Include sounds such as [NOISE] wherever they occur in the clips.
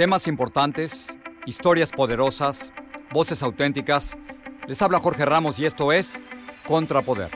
Temas importantes, historias poderosas, voces auténticas. Les habla Jorge Ramos y esto es Contrapoder.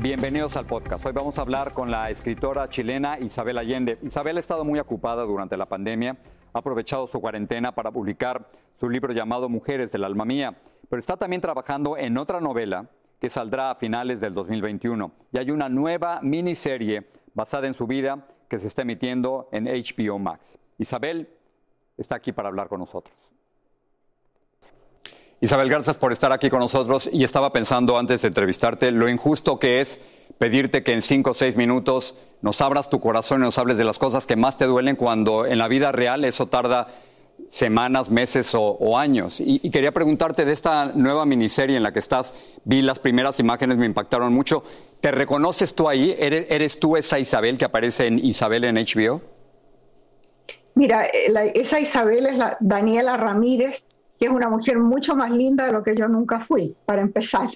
Bienvenidos al podcast. Hoy vamos a hablar con la escritora chilena Isabel Allende. Isabel ha estado muy ocupada durante la pandemia, ha aprovechado su cuarentena para publicar su libro llamado Mujeres del Alma Mía, pero está también trabajando en otra novela que saldrá a finales del 2021. Y hay una nueva miniserie basada en su vida que se está emitiendo en HBO Max. Isabel está aquí para hablar con nosotros. Isabel, gracias por estar aquí con nosotros. Y estaba pensando antes de entrevistarte lo injusto que es pedirte que en cinco o seis minutos nos abras tu corazón y nos hables de las cosas que más te duelen cuando en la vida real eso tarda semanas, meses o, años. Y, quería preguntarte de esta nueva miniserie en la que estás, vi las primeras imágenes, me impactaron mucho. ¿Te reconoces tú ahí? ¿Eres, tú esa Isabel que aparece en Isabel en HBO? Mira, eh, esa Isabel es la Daniela Ramírez, que es una mujer mucho más linda de lo que yo nunca fui, para empezar.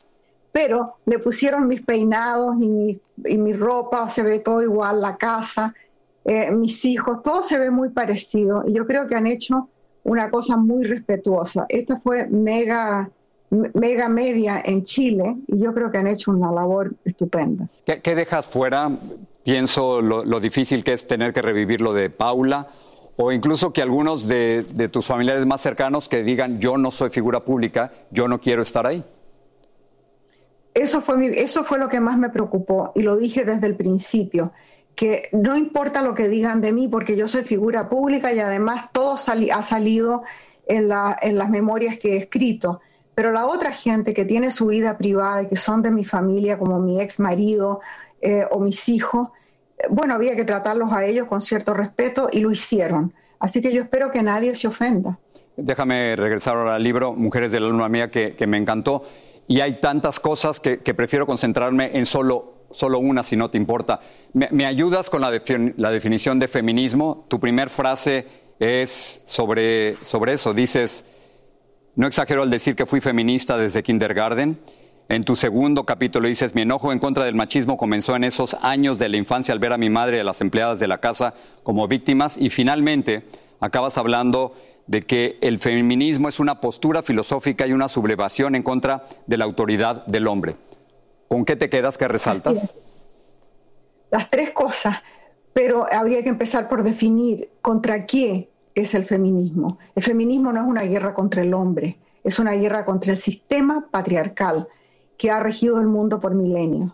Pero le pusieron mis peinados y mi, y mi ropa, se ve todo igual, la casa, eh, mis hijos, todo se ve muy parecido. Y yo creo que han hecho una cosa muy respetuosa. Esta fue mega, mega media en Chile y yo creo que han hecho una labor estupenda. ¿Qué, dejas fuera? Pienso lo, difícil que es tener que revivir lo de Paula o incluso que algunos de, tus familiares más cercanos que digan yo no soy figura pública, yo no quiero estar ahí. Eso fue, eso fue lo que más me preocupó y lo dije desde el principio que no importa lo que digan de mí, porque yo soy figura pública y además todo ha salido en, las memorias que he escrito. Pero la otra gente que tiene su vida privada y que son de mi familia, como mi ex marido eh, o mis hijos, eh, bueno, había que tratarlos a ellos con cierto respeto y lo hicieron. Así que yo espero que nadie se ofenda. Déjame regresar ahora al libro Mujeres del Alma Mía, que, me encantó. Y hay tantas cosas que prefiero concentrarme en solo solo una si no te importa. ¿Me, ayudas con la, definición de feminismo? Tu primer frase es sobre, sobre eso. Dices, no exagero al decir que fui feminista desde kindergarten. En tu segundo capítulo dices, mi enojo en contra del machismo comenzó en esos años de la infancia al ver a mi madre y a las empleadas de la casa como víctimas. Y finalmente acabas hablando de que el feminismo es una postura filosófica y una sublevación en contra de la autoridad del hombre. ¿Con qué te quedas que resaltas? Las tres cosas, pero habría que empezar por definir contra qué es el feminismo. El feminismo no es una guerra contra el hombre, es una guerra contra el sistema patriarcal que ha regido el mundo por milenios.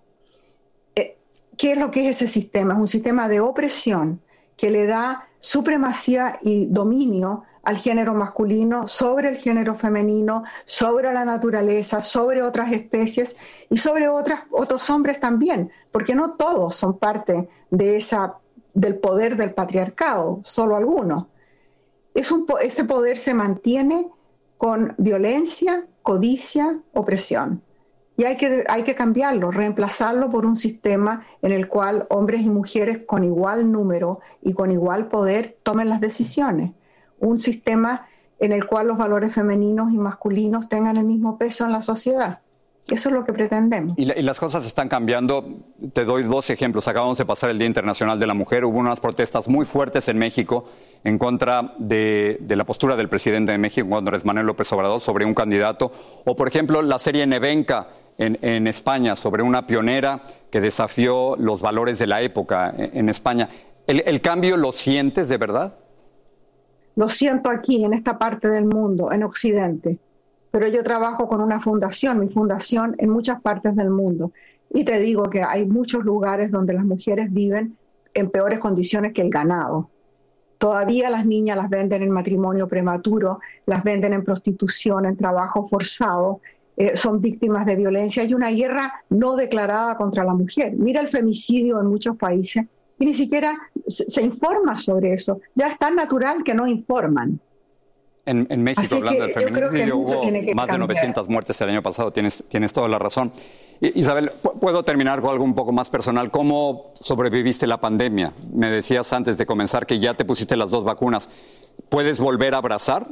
Eh, ¿Qué es lo que es ese sistema? Es un sistema de opresión que le da supremacía y dominio al género masculino, sobre el género femenino, sobre la naturaleza, sobre otras especies y sobre otras, otros hombres también, porque no todos son parte de esa, del poder del patriarcado, solo algunos. Es un, ese poder se mantiene con violencia, codicia, opresión. Y hay que, hay que cambiarlo, reemplazarlo por un sistema en el cual hombres y mujeres con igual número y con igual poder tomen las decisiones un sistema en el cual los valores femeninos y masculinos tengan el mismo peso en la sociedad. Eso es lo que pretendemos. Y, las cosas están cambiando. Te doy dos ejemplos. Acabamos de pasar el Día Internacional de la Mujer. Hubo unas protestas muy fuertes en México en contra de, la postura del presidente de México, Andrés Manuel López Obrador, sobre un candidato. O, por ejemplo, la serie Nevenka en, España, sobre una pionera que desafió los valores de la época en, España. ¿El cambio lo sientes de verdad? Lo siento aquí, en esta parte del mundo, en Occidente, pero yo trabajo con una fundación, mi fundación en muchas partes del mundo. Y te digo que hay muchos lugares donde las mujeres viven en peores condiciones que el ganado. Todavía las niñas las venden en matrimonio prematuro, las venden en prostitución, en trabajo forzado, eh, son víctimas de violencia. Hay una guerra no declarada contra la mujer. Mira el femicidio en muchos países y ni siquiera se, informa sobre eso. Ya es tan natural que no informan. En, México, hablando del feminicidio, hubo más de 900 muertes el año pasado, tienes, tienes toda la razón. Isabel, ¿puedo terminar con algo un poco más personal? ¿Cómo sobreviviste la pandemia? Me decías antes de comenzar que ya te pusiste las dos vacunas. ¿Puedes volver a abrazar?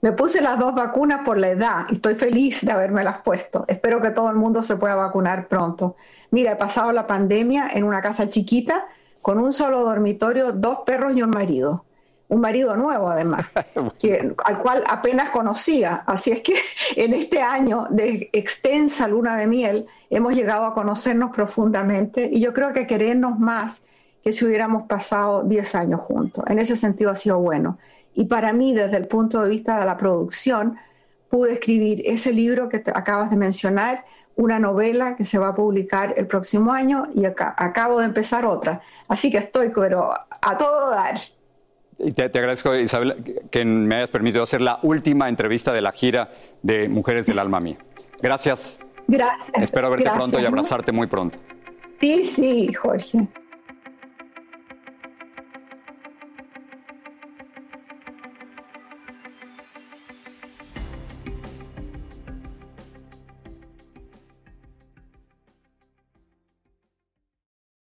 Me puse las dos vacunas por la edad y estoy feliz de haberme las puesto. Espero que todo el mundo se pueda vacunar pronto. Mira, he pasado la pandemia en una casa chiquita con un solo dormitorio, dos perros y un marido. Un marido nuevo, además, [LAUGHS] que, al cual apenas conocía. Así es que [LAUGHS] en este año de extensa luna de miel hemos llegado a conocernos profundamente y yo creo que querernos más que si hubiéramos pasado 10 años juntos. En ese sentido ha sido bueno. Y para mí, desde el punto de vista de la producción, pude escribir ese libro que acabas de mencionar, una novela que se va a publicar el próximo año y acabo de empezar otra. Así que estoy, pero a todo dar. Y te, agradezco, Isabel, que me hayas permitido hacer la última entrevista de la gira de Mujeres del Alma Mía. Gracias. Gracias. Espero verte pronto y abrazarte muy pronto. Sí, sí, Jorge.